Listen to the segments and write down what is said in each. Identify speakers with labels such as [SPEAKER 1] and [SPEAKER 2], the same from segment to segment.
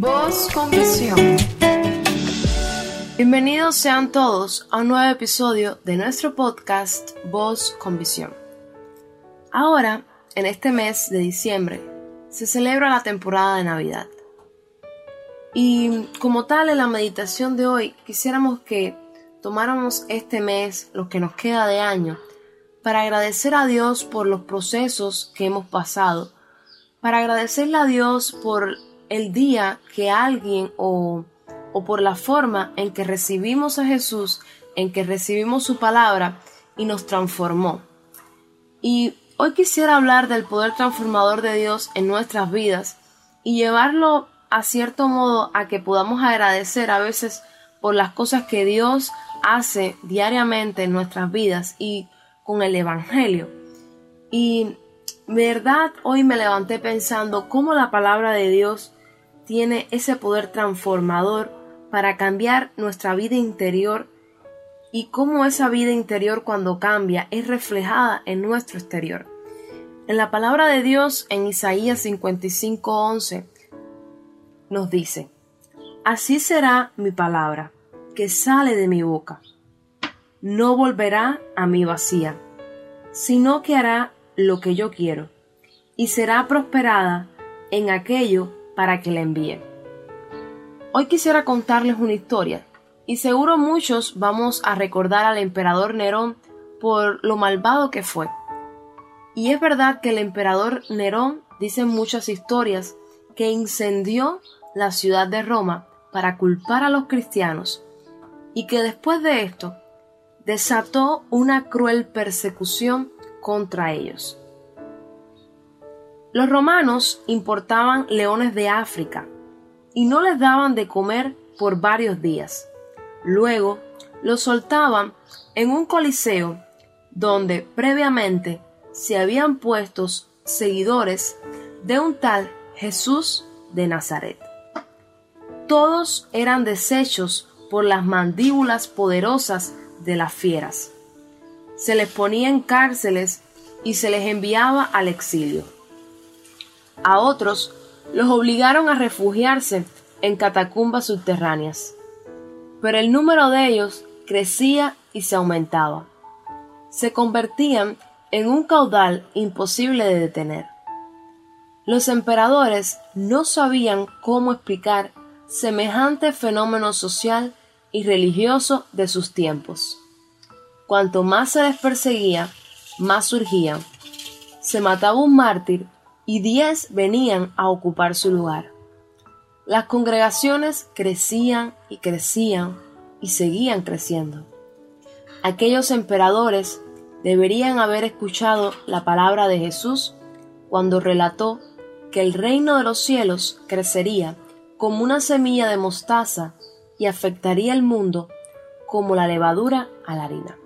[SPEAKER 1] Voz con visión. Bienvenidos sean todos a un nuevo episodio de nuestro podcast Voz con visión. Ahora, en este mes de diciembre, se celebra la temporada de Navidad. Y como tal, en la meditación de hoy, quisiéramos que tomáramos este mes, lo que nos queda de año, para agradecer a Dios por los procesos que hemos pasado, para agradecerle a Dios por el día que alguien o, o por la forma en que recibimos a Jesús, en que recibimos su palabra y nos transformó. Y hoy quisiera hablar del poder transformador de Dios en nuestras vidas y llevarlo a cierto modo a que podamos agradecer a veces por las cosas que Dios hace diariamente en nuestras vidas y con el Evangelio. Y verdad, hoy me levanté pensando cómo la palabra de Dios tiene ese poder transformador para cambiar nuestra vida interior y cómo esa vida interior cuando cambia es reflejada en nuestro exterior. En la palabra de Dios en Isaías 55:11 nos dice, Así será mi palabra que sale de mi boca no volverá a mí vacía, sino que hará lo que yo quiero, y será prosperada en aquello para que la envíe. Hoy quisiera contarles una historia, y seguro muchos vamos a recordar al emperador Nerón por lo malvado que fue. Y es verdad que el emperador Nerón, dicen muchas historias, que incendió la ciudad de Roma para culpar a los cristianos, y que después de esto desató una cruel persecución contra ellos. Los romanos importaban leones de África y no les daban de comer por varios días. Luego los soltaban en un coliseo donde previamente se habían puesto seguidores de un tal Jesús de Nazaret. Todos eran deshechos por las mandíbulas poderosas de las fieras. Se les ponía en cárceles y se les enviaba al exilio. A otros los obligaron a refugiarse en catacumbas subterráneas. Pero el número de ellos crecía y se aumentaba. Se convertían en un caudal imposible de detener. Los emperadores no sabían cómo explicar semejante fenómeno social y religioso de sus tiempos. Cuanto más se les perseguía, más surgían. Se mataba un mártir y diez venían a ocupar su lugar. Las congregaciones crecían y crecían y seguían creciendo. Aquellos emperadores deberían haber escuchado la palabra de Jesús cuando relató que el reino de los cielos crecería como una semilla de mostaza y afectaría el mundo como la levadura a la harina.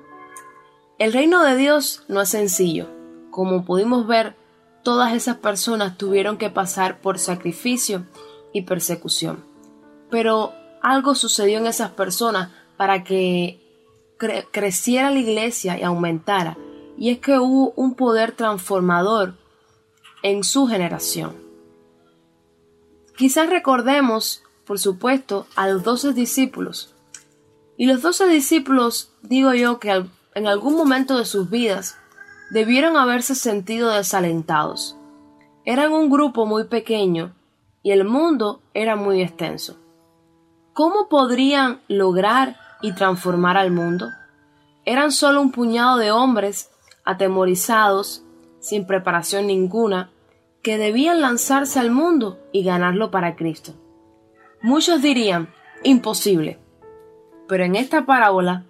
[SPEAKER 1] El reino de Dios no es sencillo. Como pudimos ver, todas esas personas tuvieron que pasar por sacrificio y persecución. Pero algo sucedió en esas personas para que creciera la iglesia y aumentara. Y es que hubo un poder transformador en su generación. Quizás recordemos por supuesto, a los doce discípulos. Y los doce discípulos, digo yo, que en algún momento de sus vidas debieron haberse sentido desalentados. Eran un grupo muy pequeño y el mundo era muy extenso. ¿Cómo podrían lograr y transformar al mundo? Eran solo un puñado de hombres atemorizados, sin preparación ninguna, que debían lanzarse al mundo y ganarlo para Cristo. Muchos dirían, imposible. Pero en esta parábola,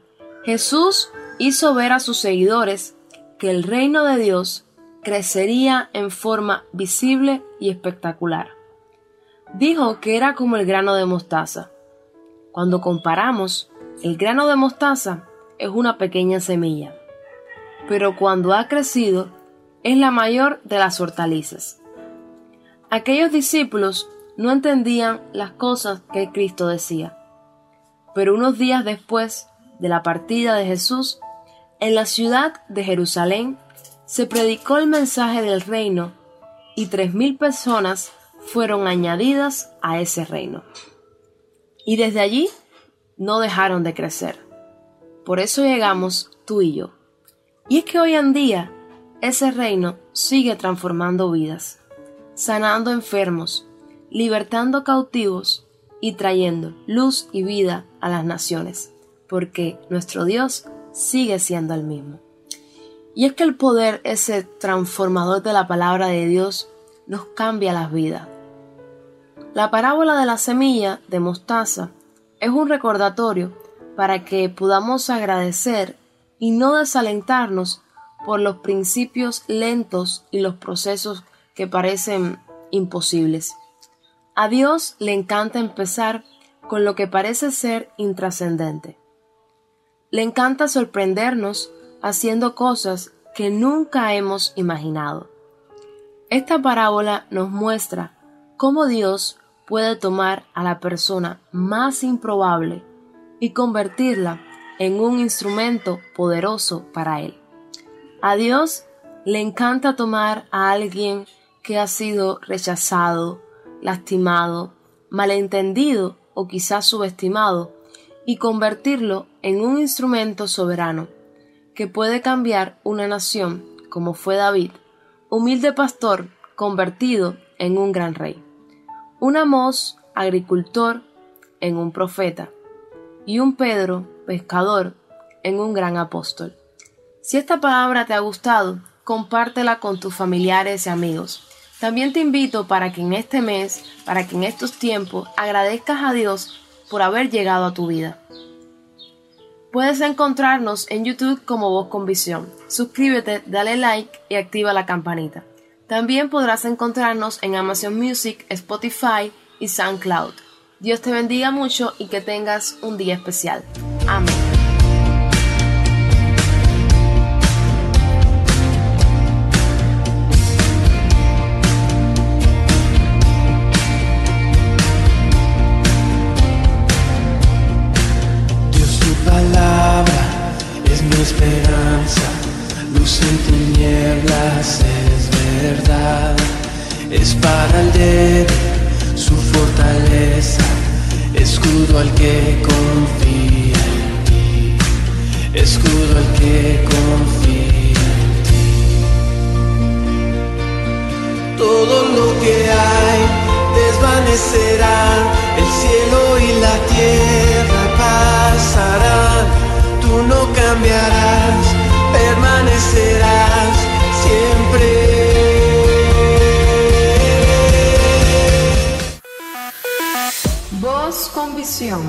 [SPEAKER 1] Jesús hizo ver a sus seguidores que el reino de Dios crecería en forma visible y espectacular. Dijo que era como el grano de mostaza. Cuando comparamos, el grano de mostaza es una pequeña semilla, pero cuando ha crecido es la mayor de las hortalizas. Aquellos discípulos no entendían las cosas que Cristo decía. Pero unos días después de la partida de Jesús, en la ciudad de Jerusalén se predicó el mensaje del reino y tres mil personas fueron añadidas a ese reino. Y desde allí no dejaron de crecer. Por eso llegamos tú y yo. Y es que hoy en día ese reino sigue transformando vidas, sanando enfermos, libertando cautivos y trayendo luz y vida a las naciones, porque nuestro Dios sigue siendo el mismo. Y es que el poder, ese transformador de la palabra de Dios, nos cambia las vidas. La parábola de la semilla de mostaza es un recordatorio para que podamos agradecer y no desalentarnos por los principios lentos y los procesos que parecen imposibles. A Dios le encanta empezar con lo que parece ser intrascendente. Le encanta sorprendernos haciendo cosas que nunca hemos imaginado. Esta parábola nos muestra cómo Dios puede tomar a la persona más improbable y convertirla en un instrumento poderoso para Él. A Dios le encanta tomar a alguien que ha sido rechazado, lastimado, malentendido o quizás subestimado y convertirlo en un instrumento soberano que puede cambiar una nación como fue David, humilde pastor convertido en un gran rey. Un Amós, agricultor, en un profeta, y un Pedro, pescador, en un gran apóstol. Si esta palabra te ha gustado, compártela con tus familiares y amigos. También te invito para que en este mes, para que en estos tiempos agradezcas a Dios por haber llegado a tu vida. Puedes encontrarnos en YouTube como Voz con Visión. Suscríbete, dale like y activa la campanita. También podrás encontrarnos en Amazon Music, Spotify y SoundCloud. Dios te bendiga mucho y que tengas un día especial. Amén.
[SPEAKER 2] Es verdad, es para el débil su fortaleza, escudo al que confía en ti, escudo al que confía en ti. Todo lo que hay desvanecerá, el cielo y la tierra pasarán. Tú no cambiarás, permanecerás
[SPEAKER 1] Intuição.